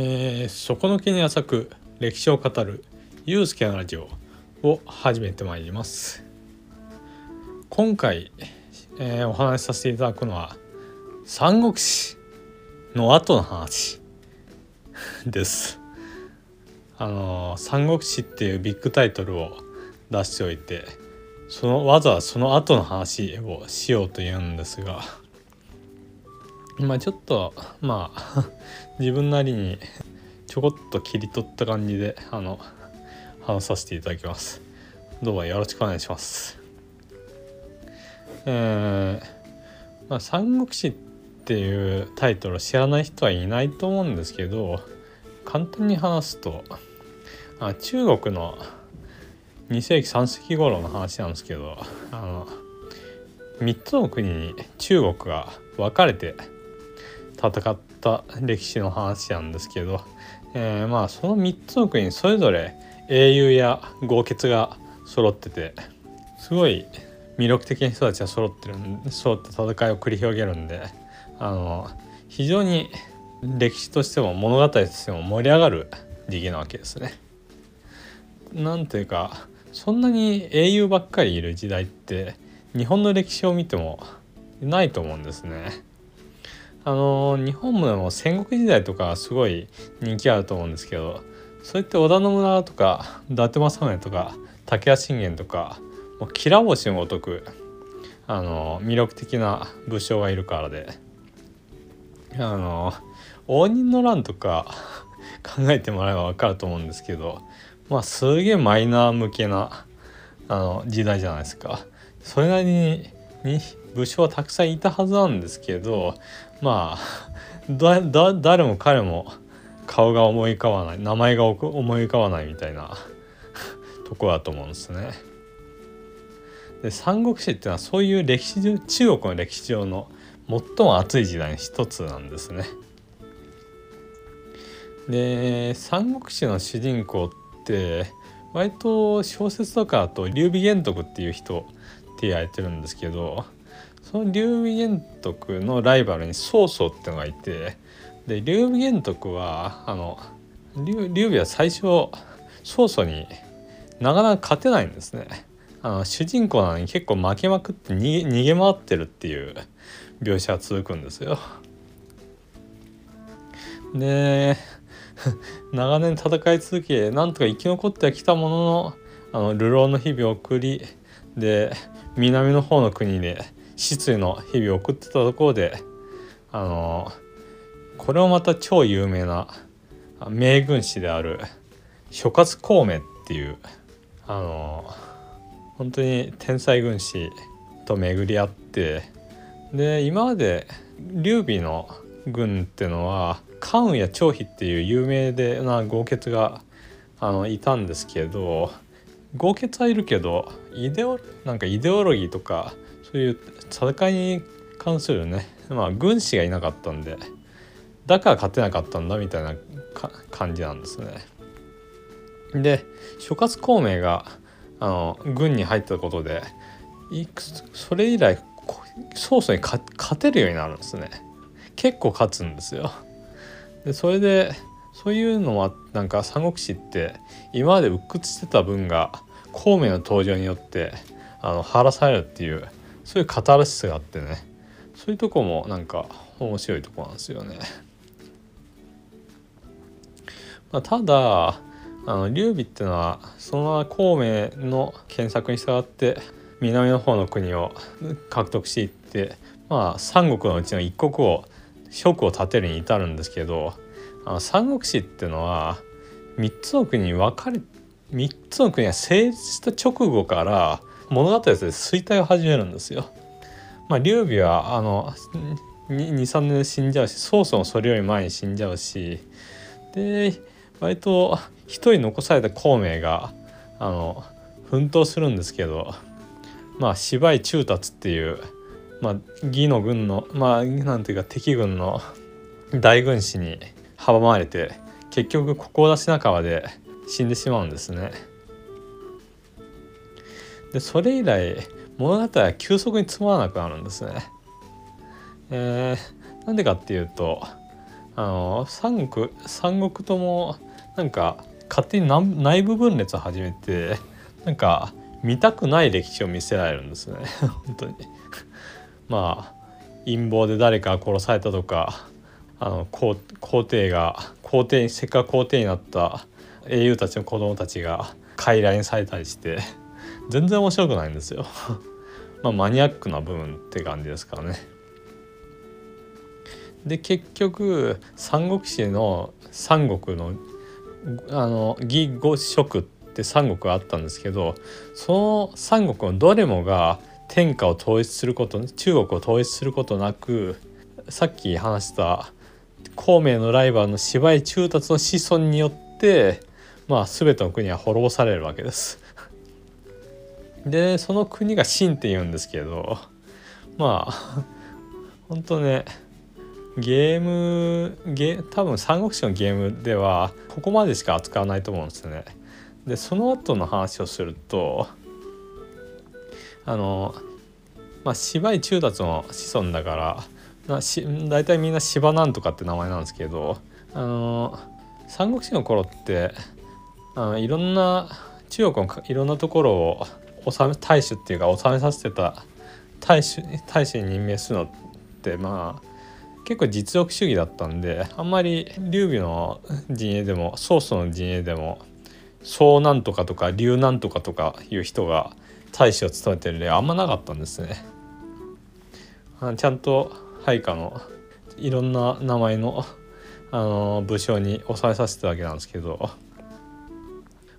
えー、底の気に浅く歴史を語るゆうすけのラジオを始めてまいります。今回、えー、お話しさせていただくのは三国志の後の話です。あのー、三国志っていうビッグタイトルを出しておいてそのわざわざその後の話をしようというんですがまあちょっとまあ 自分なりにちょこっと切り取った感じであの話させていただきます。どうもよろしくお願いします。えー、まあ三国志っていうタイトル知らない人はいないと思うんですけど簡単に話すとあ中国の2世紀3世紀頃の話なんですけどあの3つの国に中国が分かれて戦った歴史の話なんですけど、えー、まあその3つの国それぞれ英雄や豪傑が揃っててすごい魅力的な人たちが揃ってる揃って戦いを繰り広げるんであの非常に歴史としても物語としても盛り上がる時期なわけですね。なんていうかそんなに英雄ばっかりいる時代って日本の歴史を見てもないと思うんですね。あの日本も戦国時代とかすごい人気あると思うんですけどそういって織田信長とか伊達政宗とか武田信玄とかもうきら星のごとくあの魅力的な武将がいるからであの応仁の乱とか 考えてもらえば分かると思うんですけどまあすげえマイナー向けなあの時代じゃないですか。それなりにに武将はたくさんいたはずなんですけどまあ誰も彼も顔が思い浮かばない名前が思い浮かばないみたいなとこだと思うんですね。で三国志っていうのはそういう歴史上中国の歴史上の最も熱い時代の一つなんですね。で三国志の主人公って割と小説とかあと劉備玄徳っていう人って言われてるんですけどその劉備玄徳のライバルに曹操ってのがいてで劉備玄徳はあの劉備は最初曹操になかなか勝てないんですね。あの主人公なのに結構負けまくって逃げ逃げ回ってるっていう描写が続くんですよ。で 長年戦い続けなんとか生き残ってはきたもののあの流浪の日々を送りで南の方の国で失意の日々を送ってたところであのこれもまた超有名な名軍師である諸葛孔明っていうあの本当に天才軍師と巡り合ってで今まで劉備の軍っていうのは関羽や張飛っていう有名でな豪傑があのいたんですけど豪傑はいるけどイデオなんかイデオロギーとかそういう戦いに関するねまあ軍師がいなかったんでだから勝てなかったんだみたいな感じなんですね。で諸葛孔明があの軍に入ったことでいくそれ以来曹操に勝てるようになるんですね。結構勝つんですよ。でそれでそういうのはなんか三国志って今まで鬱屈してた分が孔明の登場によってあの晴らされるっていうそういうカタルシスがあってねそういうとこもなんか面白いとこなんですよね。まあ、ただあの劉備ってのはそのまま孔明の検索に従って南の方の国を獲得していってまあ三国のうちの一国を職を立てるに至るんですけどあの三国志っていうのは3つの国に分かれ3つの国が成立した直後から物語で衰退を始めるんですよ。まあ、劉備はあの23年で死んじゃうし曹操もそれより前に死んじゃうしで割と一人残された孔明があの奮闘するんですけどまあ芝居中達っていうまあ義の軍のまあなんていうか敵軍の大軍師に阻まれて結局ここを出し仲間で死んでしまうんですね。でそれ以来物語は急速につまらなくなるんですね。えー、なんでかっていうとあの三国三国ともなんか勝手に内部分裂を始めてなんか見たくない歴史を見せられるんですね 本当にまあ陰謀で誰か殺されたとかあの皇帝が皇帝せっかく皇帝になった英雄たちの子供たちが傀儡にされたりして全然面白くないんですよ。まあマニアックな部分って感じですからね。で結局三国志の三国のあの義五色って三国があったんですけどその三国のどれもが天下を統一すること中国を統一することなくさっき話した孔明のライバルの芝居中達の子孫によってまあ全ての国は滅ぼされるわけです。でその国が秦って言うんですけどまあ本当ねゲームゲ多分三国志のゲームではここまでしか扱わないと思うんですね。でその後の話をするとあのまあ芝居中達の子孫だからなし大体みんな芝なんとかって名前なんですけどあの三国志の頃ってあのいろんな中国のいろんなところを治め大使っていうか治めさせてた大使大使に任命するのってまあ結構実力主義だったんであんまり劉備の陣営でも曹操の陣営でも宋なんとかとか劉なんとかとかいう人が大使を務めてる例あんまなかったんですね。あちゃんと配下のいろんな名前のあの武将に抑えさせてたわけなんですけど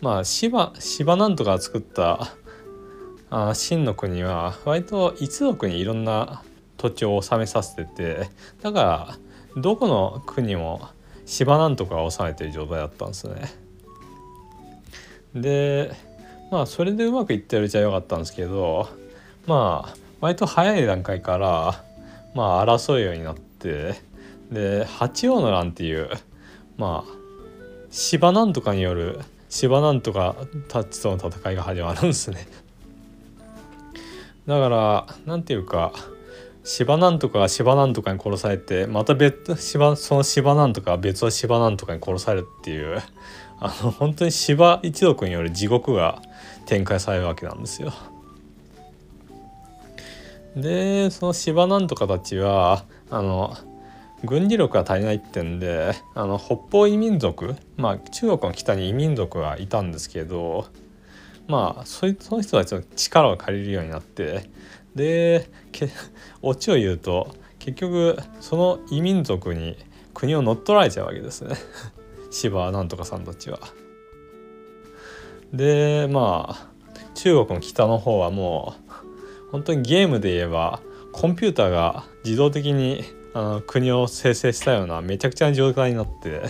まあ芝芝なんとか作ったあ秦の国は割と一族にいろんな土地を治めさせててだからどこの国も芝なんとかを治めてる状態だったんですね。でまあそれでうまくいってるうちは良かったんですけどまあ割と早い段階からまあ争うようになってで八王の乱っていうまあ芝なんとかによる芝なんとかたちとの戦いが始まるんですね。だから何て言うか芝なんとかが芝なんとかに殺されてまた別芝その芝なんとか別の芝なんとかに殺されるっていうあの本当に芝一族による地獄が展開されるわけなんですよ。でその芝なんとかたちはあの軍事力が足りないってんであの北方異民族まあ中国の北に異民族がいたんですけどまあそその人たちの力を借りるようになってでけオチを言うと結局その異民族に国を乗っ取られちゃうわけですね 芝なんとかさんたちは。でまあ中国の北の方はもう本当にゲームで言えばコンピューターが自動的にあの国を生成したようなめちゃくちゃな状態になって、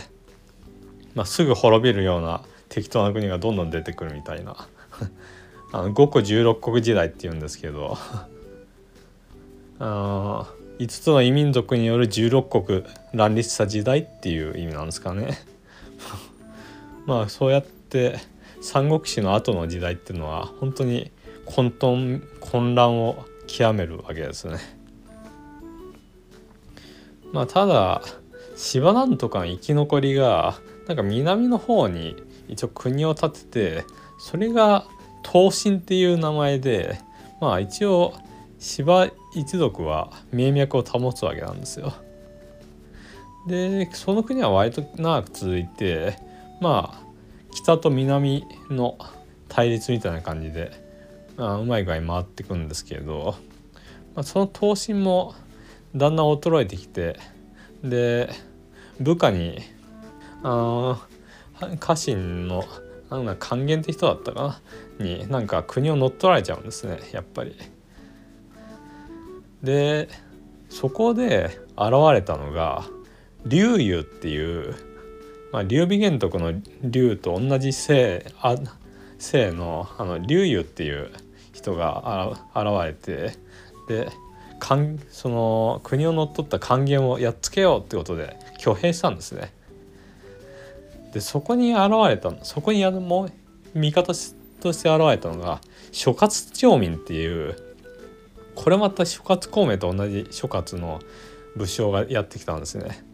まあ、すぐ滅びるような適当な国がどんどん出てくるみたいな。あの5個16国時代っていうんですけど。あ5つの異民族による16国乱立した時代っていう意味なんですかね。まあそうやって三国志の後の時代っていうのは本当に混沌混乱を極めるわけですね。まあただ芝なんとかの生き残りがなんか南の方に一応国を建ててそれが東進っていう名前でまあ一応芝一族は名脈を保つわけなんですよ。でその国は割と長く続いてまあ北と南の対立みたいな感じで、あ、うまい具合回ってくんですけど、まあ、その闘神もだんだん衰えてきてで部下にあ家臣のなんか還元って人だったかな？になんか国を乗っ取られちゃうんですねやっぱり。でそこで現れたのが劉裕っていうまあ、劉備玄徳の劉と同じ姓あ姓のあの劉裕っていう人が現れてでかんその国を乗っ取った還元をやっつけようってことで挙兵したんですね。でそこに現れたそこにやもう味方として現れたのが諸葛町民っていうこれまた諸葛孔明と同じ諸葛の武将がやってきたんですね。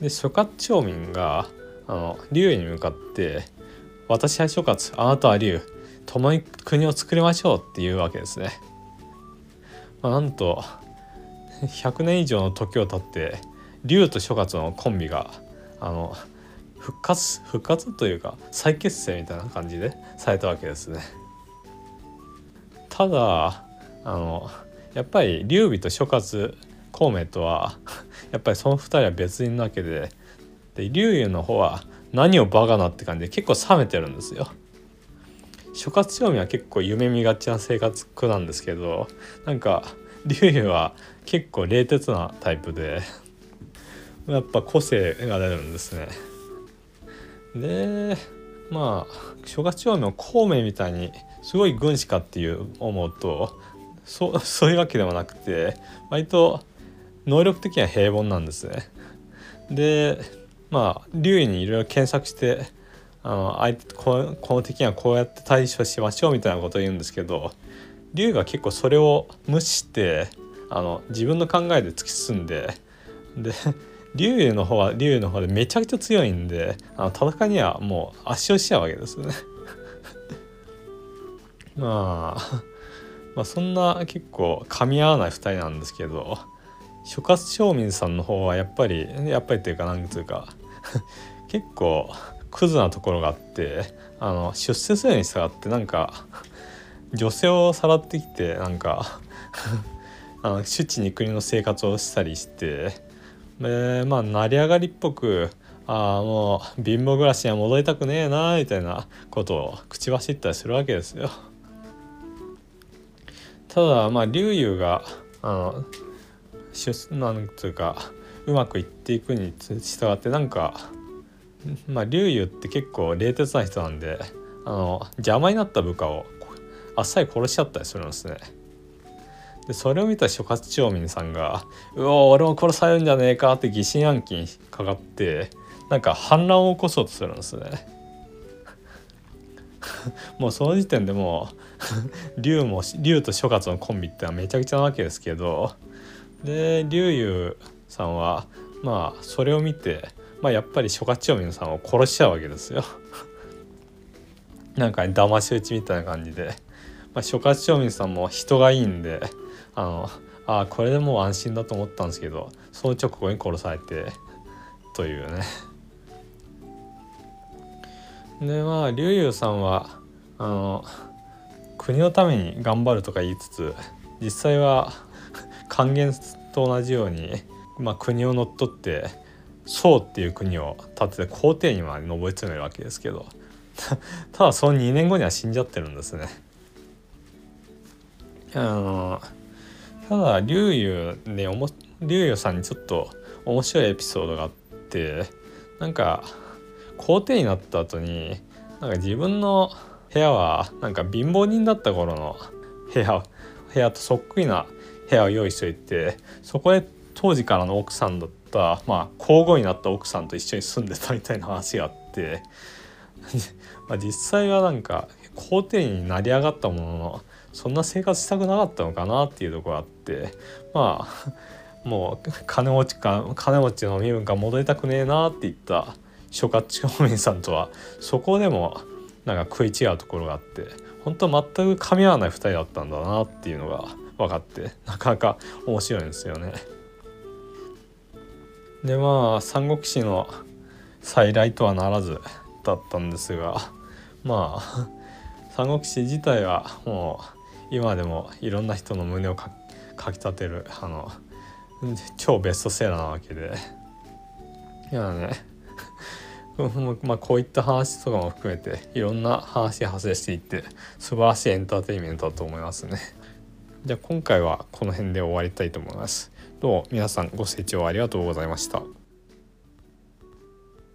で諸葛長民があの竜に向かって「私は諸葛あなたは竜共に国を作りましょう」っていうわけですね。まあ、なんと100年以上の時を経って竜と諸葛のコンビがあの復活復活というか再結成みたいな感じでされたわけですね。ただあのやっぱり劉備と諸葛孔明とはやっぱりその2人は別人なわけでで劉裕の方は何をバカなって感じで結構冷めてるんですよ。諸葛孔明は結構夢見がちな生活苦なんですけどなんか劉裕は結構冷徹なタイプでやっぱ個性が出るんですね。でまあ諸葛孔明孔明みたいにすごい軍師かっていう思うとそ そういうわけでもなくて割と能力的には平凡なんですね。でまあ竜にいろいろ検索してあの相手ここの敵はこうやって対処しましょうみたいなことを言うんですけど竜が結構それを無視してあの自分の考えで突き進んでで竜の方は竜の方でめちゃくちゃ強いんであの戦いにはもう圧勝しちゃうわけですよね。まあまあそんな結構噛み合わない2人なんですけど諸葛昌民さんの方はやっぱりやっぱりっていうかなんていうか 結構クズなところがあってあの出世するに従ってなんか女性をさらってきてなんか あの主治に国の生活をしたりしてでまあ成り上がりっぽくああもう貧乏暮らしには戻りたくねえなみたいなことを口走ったりするわけですよ。ただまあ劉裕があのなんというかうまくいっていくに従ってなんかまあ劉裕って結構冷徹な人なんであの邪魔になった部下をあっさり殺しちゃったりするんですね。でそれを見た諸葛長民さんが「うお俺も殺されるんじゃねえか」って疑心暗鬼にかかってなんか反乱を起こそうとするんですね。もうその時点でもう 龍も龍と諸葛のコンビってのはめちゃくちゃなわけですけどで龍友さんはまあそれを見て、まあ、やっぱり諸葛長民さんを殺しちゃうわけですよ。なんか騙し討ちみたいな感じで、まあ、諸葛長民さんも人がいいんであのあこれでもう安心だと思ったんですけどその直後に殺されてというね。でまあ劉裕さんはあの国のために頑張るとか言いつつ実際は 還元と同じように、まあ、国を乗っ取って宋っていう国を建てて皇帝にまで上り詰めるわけですけど ただその2年後には死んじゃってるんですね。あのただ劉裕ね劉裕さんにちょっと面白いエピソードがあってなんか皇帝になった後になんか自分の部屋はなんか貧乏人だった頃の部屋部屋とそっくりな部屋を用意しておいてそこで当時からの奥さんだったまあ皇后になった奥さんと一緒に住んでたみたいな話があって まあ実際はなんか皇帝になり上がったもののそんな生活したくなかったのかなっていうとこがあってまあもう金持ちか金持ちの身分が戻りたくねえなって言った諸葛長民さんとはそこでもなんか食い違うところがあって本当全く噛み合わない2人だったんだなっていうのが分かってなかなか面白いんですよね。でまあ三国志の再来とはならずだったんですがまあ三国志自体はもう今でもいろんな人の胸をかきたてるあの超ベストセラーなわけでいやね まあこういった話とかも含めていろんな話が発生していって素晴らしいエンターテインメントだと思いますね。じゃあ今回はこの辺で終わりたいと思います。どうも皆さんご清聴ありがとうございました。